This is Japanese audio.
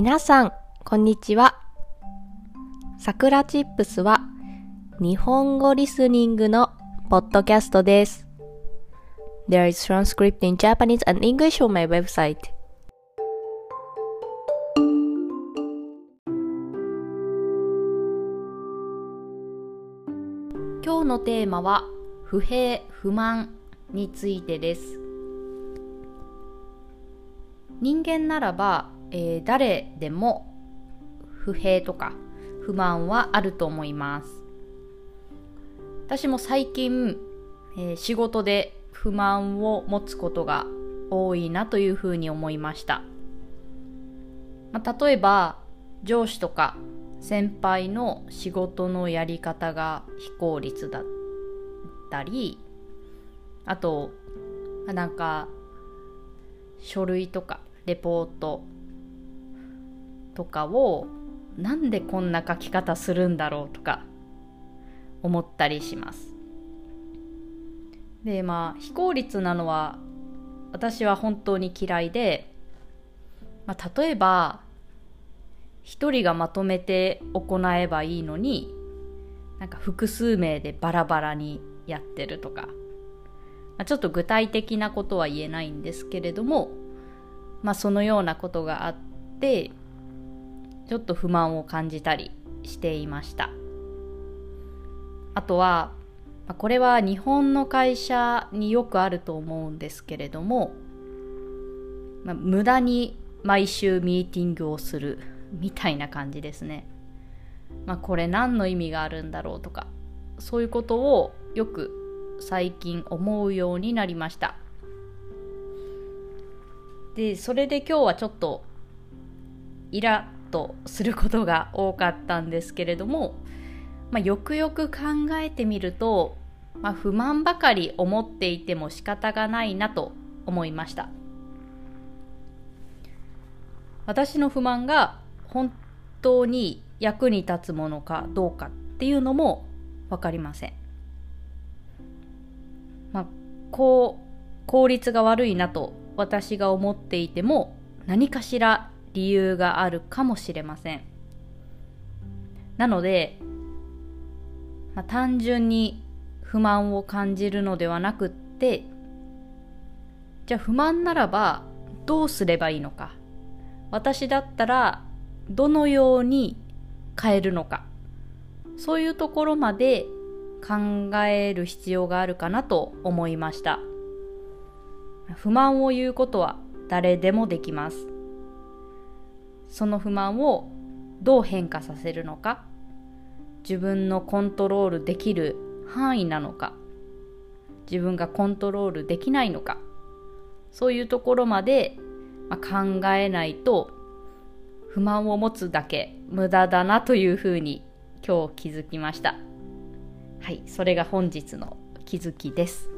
皆さん、こんにちは。さくらチップスは日本語リスニングのポッドキャストです。There is transcript in Japanese and English on my website. 今日のテーマは不平不満についてです人間ならば、えー誰でも不平とか不満はあると思います。私も最近、えー仕事で不満を持つことが多いなというふうに思いました、まあ、例えば上司とか先輩の仕事のやり方が非効率だったりあとなんか書類とかレポートとかをなんでこんな書き方するんだろうとか思ったりします。でまあ非効率なのは私は本当に嫌いで、まあ、例えば一人がまとめて行えばいいのになんか複数名でバラバラにやってるとか、まあ、ちょっと具体的なことは言えないんですけれどもまあそのようなことがあってちょっと不満を感じたりしていましたあとはこれは日本の会社によくあると思うんですけれども、まあ、無駄に毎週ミーティングをするみたいな感じですね。まあ、これ何の意味があるんだろうとかそういうことをよく最近思うようになりました。でそれで今日はちょっとイラッとすることが多かったんですけれども、まあ、よくよく考えてみると、まあ、不満ばかり思っていても仕方がないなと思いました。私の不満が本当に役に立つものかどうかっていうのも分かりません。まあこう効率が悪いなと私が思っていても何かしら理由があるかもしれません。なので、まあ、単純に不満を感じるのではなくってじゃあ不満ならばどうすればいいのか。私だったらどのように変えるのか。そういうところまで考える必要があるかなと思いました。不満を言うことは誰でもできます。その不満をどう変化させるのか？自分のコントロールできる範囲なのか？自分がコントロールできないのか？そういうところまで、考えないと不満を持つだけ無駄だなというふうに今日気づきました。はいそれが本日の気づきです。